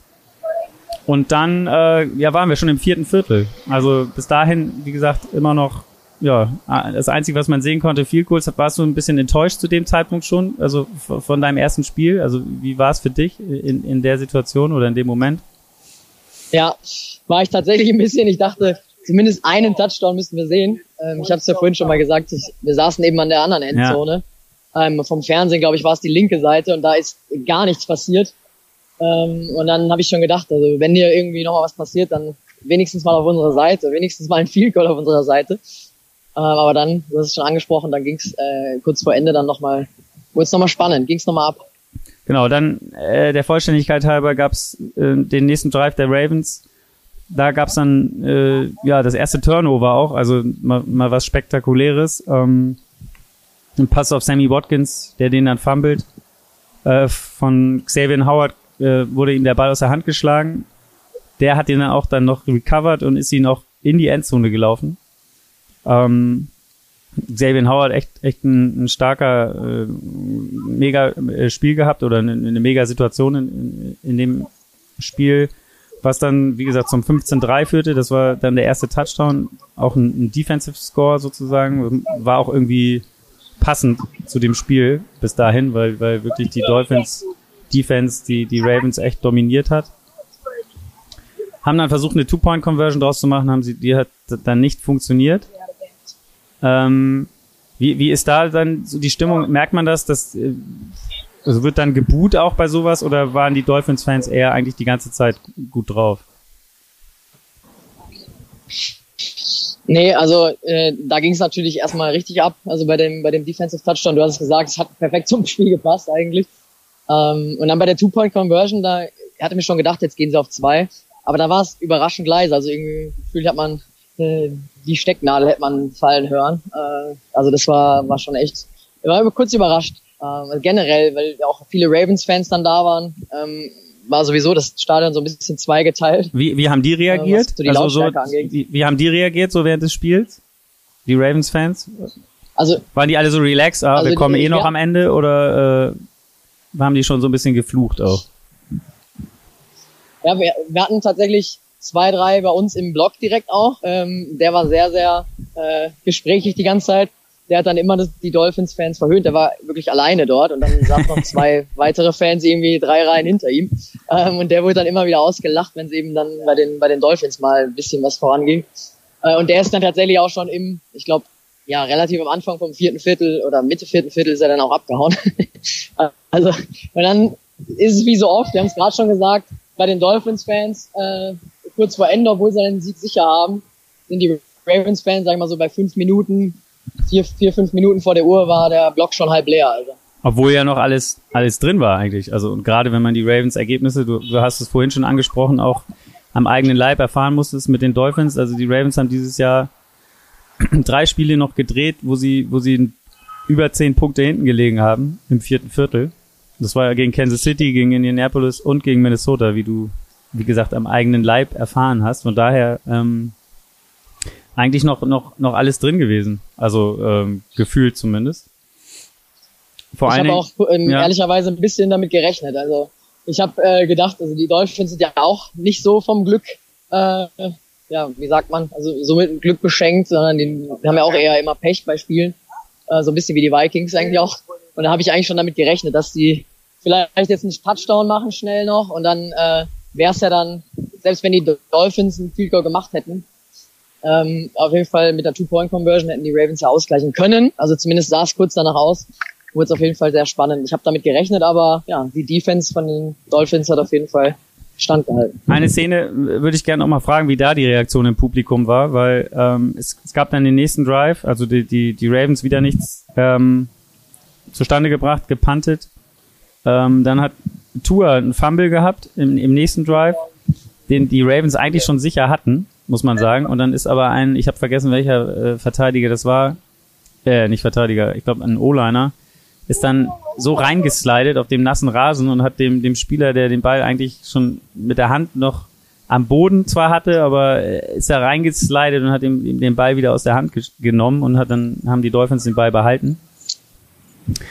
A: Und dann äh, ja, waren wir schon im vierten Viertel. Also bis dahin, wie gesagt, immer noch ja, das Einzige, was man sehen konnte, viel Goals. Warst du ein bisschen enttäuscht zu dem Zeitpunkt schon? Also von deinem ersten Spiel? Also wie war es für dich in, in der Situation oder in dem Moment?
B: Ja, war ich tatsächlich ein bisschen. Ich dachte, zumindest einen Touchdown müssten wir sehen. Ähm, ich habe es ja vorhin schon mal gesagt, ich, wir saßen eben an der anderen Endzone. Ja. Ähm, vom Fernsehen, glaube ich, war es die linke Seite und da ist gar nichts passiert. Ähm, und dann habe ich schon gedacht, also wenn hier irgendwie nochmal was passiert, dann wenigstens mal auf unserer Seite, wenigstens mal ein Field Goal auf unserer Seite. Ähm, aber dann, hast es schon angesprochen, dann ging es äh, kurz vor Ende dann nochmal, wurde es nochmal spannend, ging es nochmal ab.
A: Genau, dann äh, der Vollständigkeit halber gab es äh, den nächsten Drive der Ravens. Da gab es dann äh, ja das erste Turnover auch, also mal, mal was Spektakuläres. Ähm, ein Pass auf Sammy Watkins, der den dann fummelt. Äh, von Xavier Howard äh, wurde ihm der Ball aus der Hand geschlagen. Der hat ihn auch dann noch recovered und ist ihn auch in die Endzone gelaufen. Ähm, Xavier Howard echt echt ein, ein starker äh, mega äh, Spiel gehabt oder eine, eine mega Situation in, in, in dem Spiel was dann, wie gesagt, zum 15-3 führte. Das war dann der erste Touchdown, auch ein, ein Defensive Score sozusagen. War auch irgendwie passend zu dem Spiel bis dahin, weil, weil wirklich die Dolphins Defense die, die Ravens echt dominiert hat. Haben dann versucht, eine Two-Point-Conversion draus zu machen, haben sie, die hat dann nicht funktioniert. Ähm, wie, wie ist da dann so die Stimmung? Merkt man das, dass äh, also wird dann geboot auch bei sowas oder waren die Dolphins-Fans eher eigentlich die ganze Zeit gut drauf?
B: Nee, also äh, da ging es natürlich erstmal richtig ab. Also bei dem bei dem Defensive Touchdown, du hast es gesagt, es hat perfekt zum Spiel gepasst eigentlich. Ähm, und dann bei der Two-Point-Conversion, da hatte mir schon gedacht, jetzt gehen sie auf zwei. Aber da war es überraschend leise. Also irgendwie gefühlt hat man äh, die Stecknadel hätte man fallen hören. Äh, also das war war schon echt. Ich war kurz überrascht. Ähm, generell, weil auch viele Ravens-Fans dann da waren, ähm, war sowieso das Stadion so ein bisschen zweigeteilt.
A: Wie, wie haben die reagiert? So die also so, wie, wie haben die reagiert so während des Spiels? Die Ravens-Fans? Also waren die alle so relaxed? Ah, also wir kommen die, eh noch ja, am Ende oder äh, haben die schon so ein bisschen geflucht auch?
B: Ja, wir, wir hatten tatsächlich zwei, drei bei uns im Blog direkt auch. Ähm, der war sehr, sehr äh, gesprächig die ganze Zeit der hat dann immer das, die Dolphins-Fans verhöhnt. Der war wirklich alleine dort und dann saßen noch zwei weitere Fans irgendwie drei Reihen hinter ihm. Ähm, und der wurde dann immer wieder ausgelacht, wenn es eben dann bei den, bei den Dolphins mal ein bisschen was voranging. Äh, und der ist dann tatsächlich auch schon im, ich glaube, ja, relativ am Anfang vom vierten Viertel oder Mitte vierten Viertel ist er dann auch abgehauen. also, und dann ist es wie so oft, wir haben es gerade schon gesagt, bei den Dolphins-Fans, äh, kurz vor Ende, obwohl sie einen Sieg sicher haben, sind die Ravens-Fans, sag ich mal so, bei fünf Minuten vier, vier, fünf Minuten vor der Uhr war der Block schon halb leer, Alter.
A: Obwohl ja noch alles, alles drin war eigentlich. Also und gerade wenn man die Ravens Ergebnisse, du, du hast es vorhin schon angesprochen, auch am eigenen Leib erfahren musstest mit den Dolphins. Also die Ravens haben dieses Jahr drei Spiele noch gedreht, wo sie, wo sie über zehn Punkte hinten gelegen haben im vierten Viertel. Das war ja gegen Kansas City, gegen Indianapolis und gegen Minnesota, wie du, wie gesagt, am eigenen Leib erfahren hast. Von daher ähm, eigentlich noch, noch, noch alles drin gewesen. Also ähm, gefühlt zumindest.
B: Vor ich habe auch ähm, ja. ehrlicherweise ein bisschen damit gerechnet. Also ich habe äh, gedacht, also die Dolphins sind ja auch nicht so vom Glück, äh, ja, wie sagt man, also so mit Glück beschenkt, sondern die haben ja auch eher immer Pech bei Spielen. Äh, so ein bisschen wie die Vikings eigentlich auch. Und da habe ich eigentlich schon damit gerechnet, dass die vielleicht jetzt einen Touchdown machen schnell noch und dann äh, wäre es ja dann, selbst wenn die Dolphins einen Field Goal gemacht hätten, ähm, auf jeden Fall mit der Two-Point-Conversion hätten die Ravens ja ausgleichen können. Also zumindest sah es kurz danach aus. Wurde es auf jeden Fall sehr spannend. Ich habe damit gerechnet, aber ja, die Defense von den Dolphins hat auf jeden Fall standgehalten.
A: Eine Szene würde ich gerne auch mal fragen, wie da die Reaktion im Publikum war, weil ähm, es, es gab dann den nächsten Drive, also die, die, die Ravens wieder nichts ähm, zustande gebracht, gepuntet. Ähm, dann hat Tua einen Fumble gehabt im, im nächsten Drive, den die Ravens eigentlich schon sicher hatten muss man sagen. Und dann ist aber ein, ich habe vergessen, welcher äh, Verteidiger das war, äh, nicht Verteidiger, ich glaube ein O-Liner, ist dann so reingeslidet auf dem nassen Rasen und hat dem, dem Spieler, der den Ball eigentlich schon mit der Hand noch am Boden zwar hatte, aber äh, ist er reingeslidet und hat ihm, den Ball wieder aus der Hand genommen und hat dann haben die Dolphins den Ball behalten.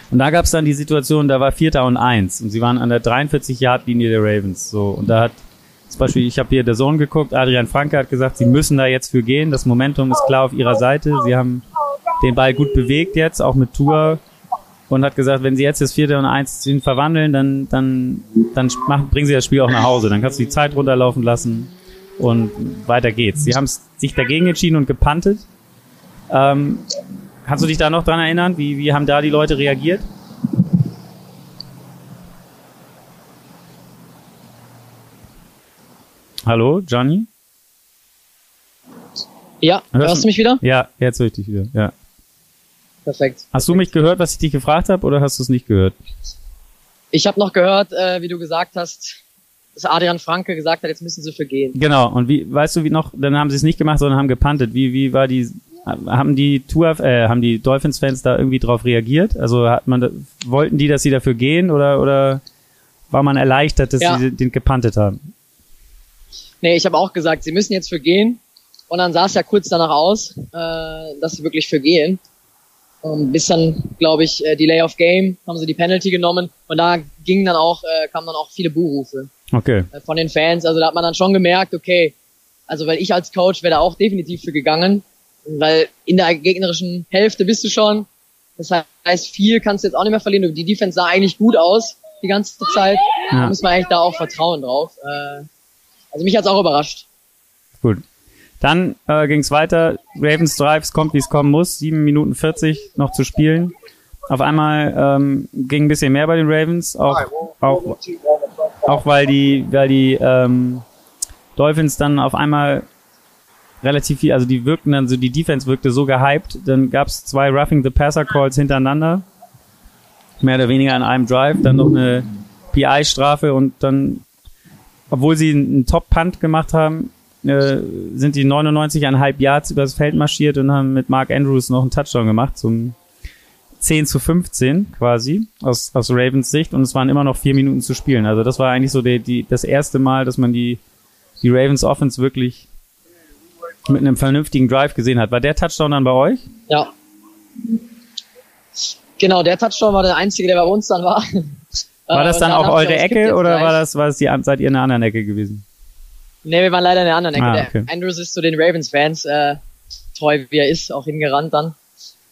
A: Und da gab es dann die Situation, da war Vierter und Eins und sie waren an der 43 Yard Linie der Ravens. So und da hat zum Beispiel, ich habe hier der Sohn geguckt, Adrian Franke hat gesagt, sie müssen da jetzt für gehen. Das Momentum ist klar auf ihrer Seite. Sie haben den Ball gut bewegt jetzt, auch mit Tour. Und hat gesagt, wenn sie jetzt das vierte und eins verwandeln, dann, dann, dann machen, bringen sie das Spiel auch nach Hause. Dann kannst du die Zeit runterlaufen lassen und weiter geht's. Sie haben sich dagegen entschieden und gepantet. Ähm, kannst du dich da noch dran erinnern? Wie, wie haben da die Leute reagiert? Hallo, Johnny?
B: Ja, hörst, hörst du mich wieder?
A: Ja, jetzt höre ich dich wieder, ja.
B: Perfekt.
A: Hast du mich gehört, was ich dich gefragt habe, oder hast du es nicht gehört?
B: Ich habe noch gehört, äh, wie du gesagt hast, dass Adrian Franke gesagt hat, jetzt müssen sie für gehen.
A: Genau, und wie, weißt du, wie noch, dann haben sie es nicht gemacht, sondern haben gepantet. Wie, wie war die, haben die Tour, äh, haben die Dolphins-Fans da irgendwie drauf reagiert? Also hat man, wollten die, dass sie dafür gehen, oder, oder war man erleichtert, dass ja. sie den gepantet haben?
B: Nee, ich habe auch gesagt, sie müssen jetzt für gehen. Und dann sah es ja kurz danach aus, äh, dass sie wirklich für gehen. Und bis dann, glaube ich, äh, Delay of Game haben sie die Penalty genommen und da gingen dann auch, äh, kamen dann auch viele Buhrufe.
A: Okay.
B: äh, von den Fans. Also da hat man dann schon gemerkt, okay, also weil ich als Coach wäre da auch definitiv für gegangen, weil in der gegnerischen Hälfte bist du schon. Das heißt, viel kannst du jetzt auch nicht mehr verlieren. Die Defense sah eigentlich gut aus die ganze Zeit.
A: Ja.
B: Da muss man eigentlich da auch vertrauen drauf. Äh, also mich hat's auch überrascht.
A: Gut. Dann äh, ging es weiter. Ravens Drives kommt, wie es kommen muss. 7 Minuten 40 noch zu spielen. Auf einmal ähm, ging ein bisschen mehr bei den Ravens, auch, auch, auch weil die, weil die ähm, Dolphins dann auf einmal relativ viel, also die wirkten dann so, die Defense wirkte so gehypt, dann gab es zwei Roughing the Passer Calls hintereinander, mehr oder weniger an einem Drive, dann noch eine PI-Strafe und dann, obwohl sie einen Top-Punt gemacht haben, äh, sind die 99,5 Yards übers Feld marschiert und haben mit Mark Andrews noch einen Touchdown gemacht zum 10 zu 15 quasi aus, aus Ravens Sicht und es waren immer noch vier Minuten zu spielen. Also das war eigentlich so die, die, das erste Mal, dass man die, die Ravens Offense wirklich mit einem vernünftigen Drive gesehen hat. War der Touchdown dann bei euch?
B: Ja. Genau, der Touchdown war der einzige, der bei uns dann war.
A: War das
B: Äh,
A: dann auch eure Ecke oder war das, war das die, seid ihr in einer anderen Ecke gewesen?
B: Nee, wir waren leider in der anderen Ecke.
A: Ah, okay.
B: Andrews ist zu den Ravens-Fans äh, treu, wie er ist, auch hingerannt dann.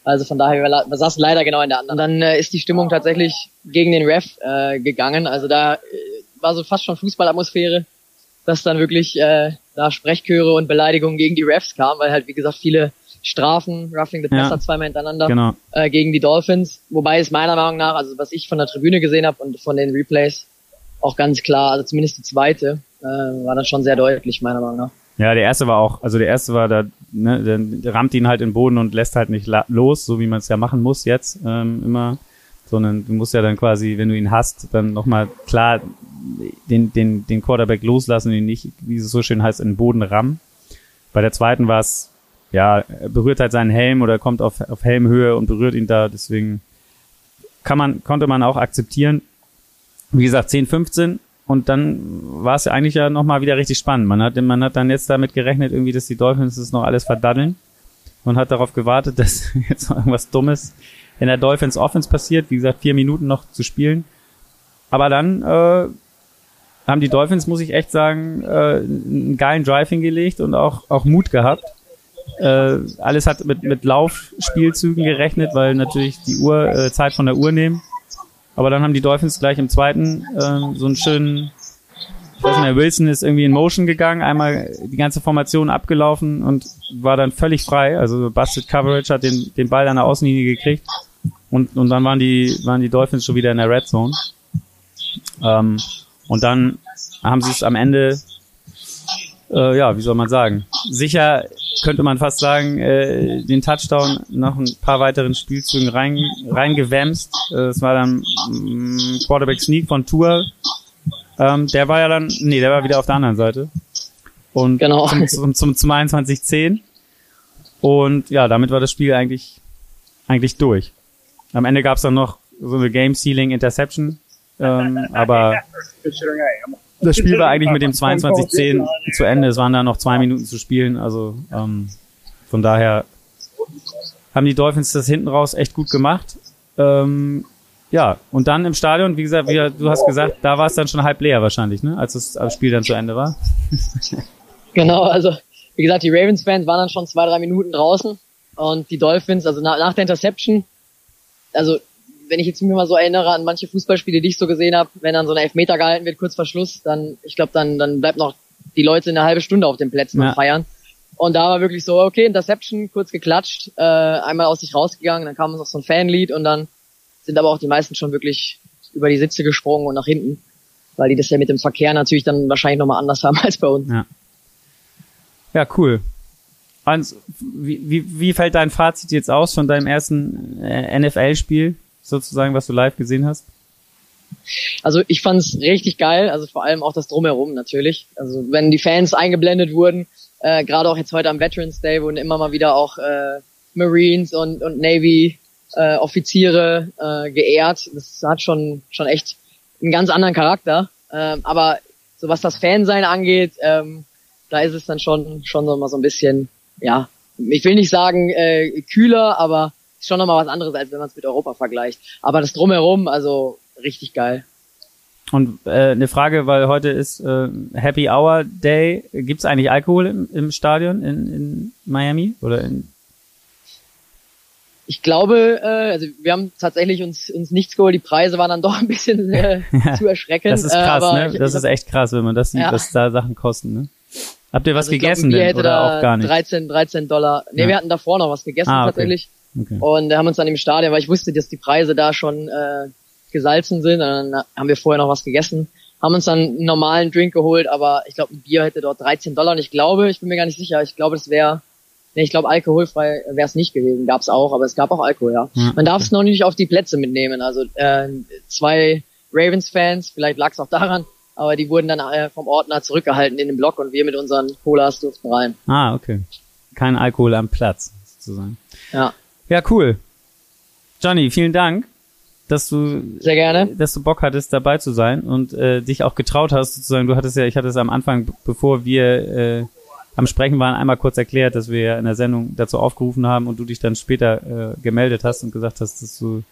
B: Also von daher, wir, saßen leider genau in der anderen. Und dann äh, ist die Stimmung tatsächlich gegen den Ref äh, gegangen. Also da äh, war so fast schon Fußballatmosphäre, dass dann wirklich äh, da Sprechchöre und Beleidigungen gegen die Refs kamen, weil halt, wie gesagt, viele Strafen, Roughing the
A: Ja.
B: Passer zweimal hintereinander
A: Genau.
B: äh, gegen die Dolphins. Wobei es meiner Meinung nach, also was ich von der Tribüne gesehen habe und von den Replays, auch ganz klar, also zumindest die zweite, äh, war dann schon sehr deutlich, meiner Meinung nach.
A: Ja, der erste war auch, also der erste war da, ne, dann rammt ihn halt in den Boden und lässt halt nicht los, so wie man es ja machen muss jetzt ähm, immer, sondern du musst ja dann quasi, wenn du ihn hast, dann nochmal klar den, den, den Quarterback loslassen und ihn nicht, wie es so schön heißt, in den Boden rammen. Bei der zweiten war es, ja, er berührt halt seinen Helm oder kommt auf, auf Helmhöhe und berührt ihn da, deswegen kann man, konnte man auch akzeptieren. Wie gesagt, 10, 15 und dann war es ja eigentlich ja nochmal wieder richtig spannend. Man hat, man hat dann jetzt damit gerechnet, irgendwie, dass die Dolphins das noch alles verdaddeln und hat darauf gewartet, dass jetzt noch irgendwas Dummes in der Dolphins Offense passiert. Wie gesagt, vier Minuten noch zu spielen. Aber dann äh, haben die Dolphins, muss ich echt sagen, äh, einen geilen Drive hingelegt und auch, auch Mut gehabt. Äh, alles hat mit, mit Laufspielzügen gerechnet, weil natürlich die Uhr, äh, Zeit von der Uhr nehmen. Aber dann haben die Dolphins gleich im zweiten ähm, so einen schönen, ich weiß nicht Wilson ist irgendwie in Motion gegangen, einmal die ganze Formation abgelaufen und war dann völlig frei. Also Busted Coverage hat den, den Ball an der Außenlinie gekriegt und, und dann waren die, waren die Dolphins schon wieder in der Red Zone. Ähm, und dann haben sie es am Ende, äh, ja, wie soll man sagen, sicher könnte man fast sagen, äh, den Touchdown nach ein paar weiteren Spielzügen rein, reingewämst. Äh, Es war dann mm, Quarterback Sneak von Tour. Ähm, der war ja dann, nee, der war wieder auf der anderen Seite. Und
B: Genau.
A: zum, zum, zum, zum 21-10. Und ja, damit war das Spiel eigentlich, eigentlich durch. Am Ende gab's dann noch so eine Game-Sealing Interception. Ähm, aber das Spiel war eigentlich mit dem 22-10 zu Ende. Es waren da noch zwei Minuten zu spielen. Also ähm, von daher haben die Dolphins das hinten raus echt gut gemacht. Ähm, ja, und dann im Stadion, wie gesagt, wie du hast gesagt, da war es dann schon halb leer wahrscheinlich, ne? als das Spiel dann zu Ende war.
B: Genau, also wie gesagt, die Ravens-Fans waren dann schon zwei, drei Minuten draußen und die Dolphins, also nach, nach der Interception, also wenn ich jetzt mir mal so erinnere an manche Fußballspiele, die ich so gesehen habe, wenn dann so ein Elfmeter gehalten wird, kurz vor Schluss, dann, ich glaube, dann, dann bleibt noch die Leute eine halbe Stunde auf den Plätzen
A: Ja.
B: und feiern. Und da war wirklich so, okay, Interception, kurz geklatscht, äh, einmal aus sich rausgegangen, dann kam noch so ein Fanlied und dann sind aber auch die meisten schon wirklich über die Sitze gesprungen und nach hinten, weil die das ja mit dem Verkehr natürlich dann wahrscheinlich nochmal anders haben als bei uns.
A: Ja. Ja, cool. Hans, wie, wie, wie fällt dein Fazit jetzt aus von deinem ersten äh, NFL-Spiel, sozusagen, was du live gesehen hast?
B: Also ich fand's richtig geil, also vor allem auch das Drumherum natürlich. Also wenn die Fans eingeblendet wurden, äh, gerade auch jetzt heute am Veterans Day wurden immer mal wieder auch äh, Marines und, und Navy äh, Offiziere äh, geehrt. Das hat schon schon echt einen ganz anderen Charakter. Ähm, aber so was das Fansein angeht, ähm, da ist es dann schon schon noch mal so ein bisschen, ja, ich will nicht sagen äh, kühler, aber ist schon noch mal was anderes, als wenn man es mit Europa vergleicht. Aber das drumherum, also richtig geil.
A: Und äh, eine Frage, weil heute ist äh, Happy Hour Day. Gibt's eigentlich Alkohol im, im Stadion in, in Miami oder in
B: ich glaube, äh, also wir haben tatsächlich uns, uns nichts geholt. Die Preise waren dann doch ein bisschen äh, zu erschreckend.
A: Das ist
B: äh,
A: krass,
B: aber
A: ne?
B: ich-
A: Das ist echt krass, wenn man das sieht,
B: Ja.
A: was da Sachen kosten, ne? Habt ihr was
B: also ich glaub,
A: gegessen
B: Bier
A: denn
B: hätte
A: oder
B: da
A: auch gar nicht?
B: 13, 13 Dollar. Nee,
A: Ja.
B: wir hatten davor noch was gegessen
A: Ah, okay.
B: tatsächlich.
A: Okay.
B: Und haben uns dann im Stadion, weil ich wusste, dass die Preise da schon äh, gesalzen sind, und dann haben wir vorher noch was gegessen, haben uns dann einen normalen Drink geholt, aber ich glaube, ein Bier hätte dort 13 Dollar und ich glaube, ich bin mir gar nicht sicher, ich glaube, es wäre, nee, ich glaube, alkoholfrei wäre es nicht gewesen, gab es auch, aber es gab auch Alkohol, ja.
A: Ja,
B: Man darf es noch nicht auf die Plätze mitnehmen, also äh, zwei Ravens-Fans, vielleicht lag es auch daran, aber die wurden dann äh, vom Ordner zurückgehalten in den Block und wir mit unseren Colas durften rein.
A: Ah, okay. Kein Alkohol am Platz, sozusagen.
B: Ja,
A: Ja, cool. Johnny, vielen Dank, dass du
B: sehr gerne.
A: dass du Bock hattest, dabei zu sein und äh, dich auch getraut hast, sozusagen. Du hattest ja, ich hatte es am Anfang, bevor wir äh, am Sprechen waren, einmal kurz erklärt, dass wir ja in der Sendung dazu aufgerufen haben und du dich dann später äh, gemeldet hast und gesagt hast, dass du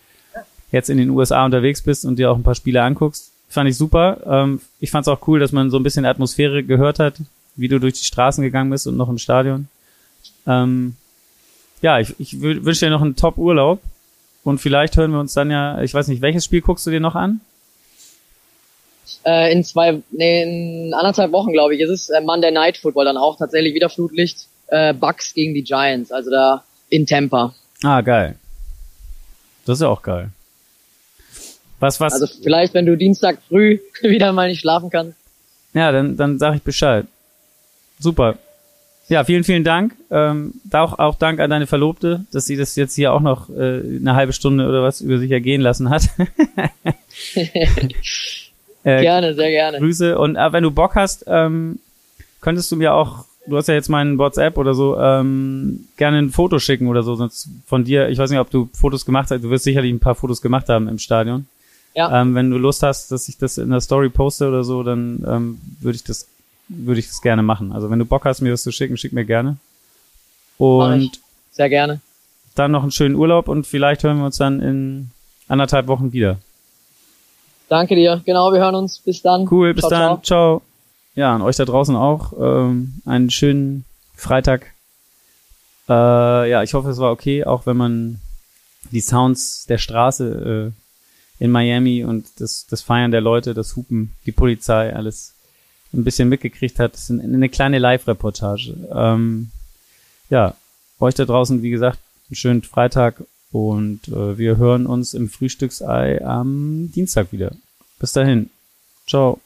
A: jetzt in den USA unterwegs bist und dir auch ein paar Spiele anguckst. Fand ich super. Ähm, ich fand es auch cool, dass man so ein bisschen Atmosphäre gehört hat, wie du durch die Straßen gegangen bist und noch im Stadion. Ähm, ja, ich, ich wü- wünsche dir noch einen Top-Urlaub und vielleicht hören wir uns dann ja, ich weiß nicht, welches Spiel guckst du dir noch an?
B: Äh, in zwei, nee, in anderthalb Wochen, glaube ich, ist es äh, Monday Night Football dann auch tatsächlich wieder Flutlicht. Äh, Bucks gegen die Giants, also da in Tampa.
A: Ah, geil. Das ist ja auch geil. Was, was?
B: Also vielleicht, wenn du Dienstag früh wieder mal nicht schlafen kannst.
A: ja, dann, dann sag ich Bescheid. Super. Ja, vielen, vielen Dank. Ähm, auch, auch Dank an deine Verlobte, dass sie das jetzt hier auch noch äh, eine halbe Stunde oder was über sich ergehen lassen hat. äh,
B: Gerne, sehr gerne.
A: Grüße. Und äh, wenn du Bock hast, ähm, könntest du mir auch, du hast ja jetzt meinen WhatsApp oder so, ähm, gerne ein Foto schicken oder so, sonst von dir. Ich weiß nicht, ob du Fotos gemacht hast. Du wirst sicherlich ein paar Fotos gemacht haben im Stadion.
B: Ja.
A: Ähm, wenn du Lust hast, dass ich das in der Story poste oder so, dann ähm, würde ich das würde ich das gerne machen. Also wenn du Bock hast, mir das zu schicken, schick mir gerne. Und.
B: Sehr gerne.
A: dann noch einen schönen Urlaub und vielleicht hören wir uns dann in anderthalb Wochen wieder.
B: Danke dir. Genau, wir hören uns. Bis dann.
A: Cool, bis
B: Ciao,
A: dann.
B: ciao.
A: Ciao. Ja, und euch da draußen auch ähm, einen schönen Freitag. Äh, ja, ich hoffe, es war okay, auch wenn man die Sounds der Straße äh, in Miami und das, das Feiern der Leute, das Hupen, die Polizei, alles ein bisschen mitgekriegt hat. Ist eine, eine kleine Live-Reportage. Ähm, ja, euch da draußen, wie gesagt, einen schönen Freitag und äh, wir hören uns im Frühstücksei am Dienstag wieder. Bis dahin. Ciao.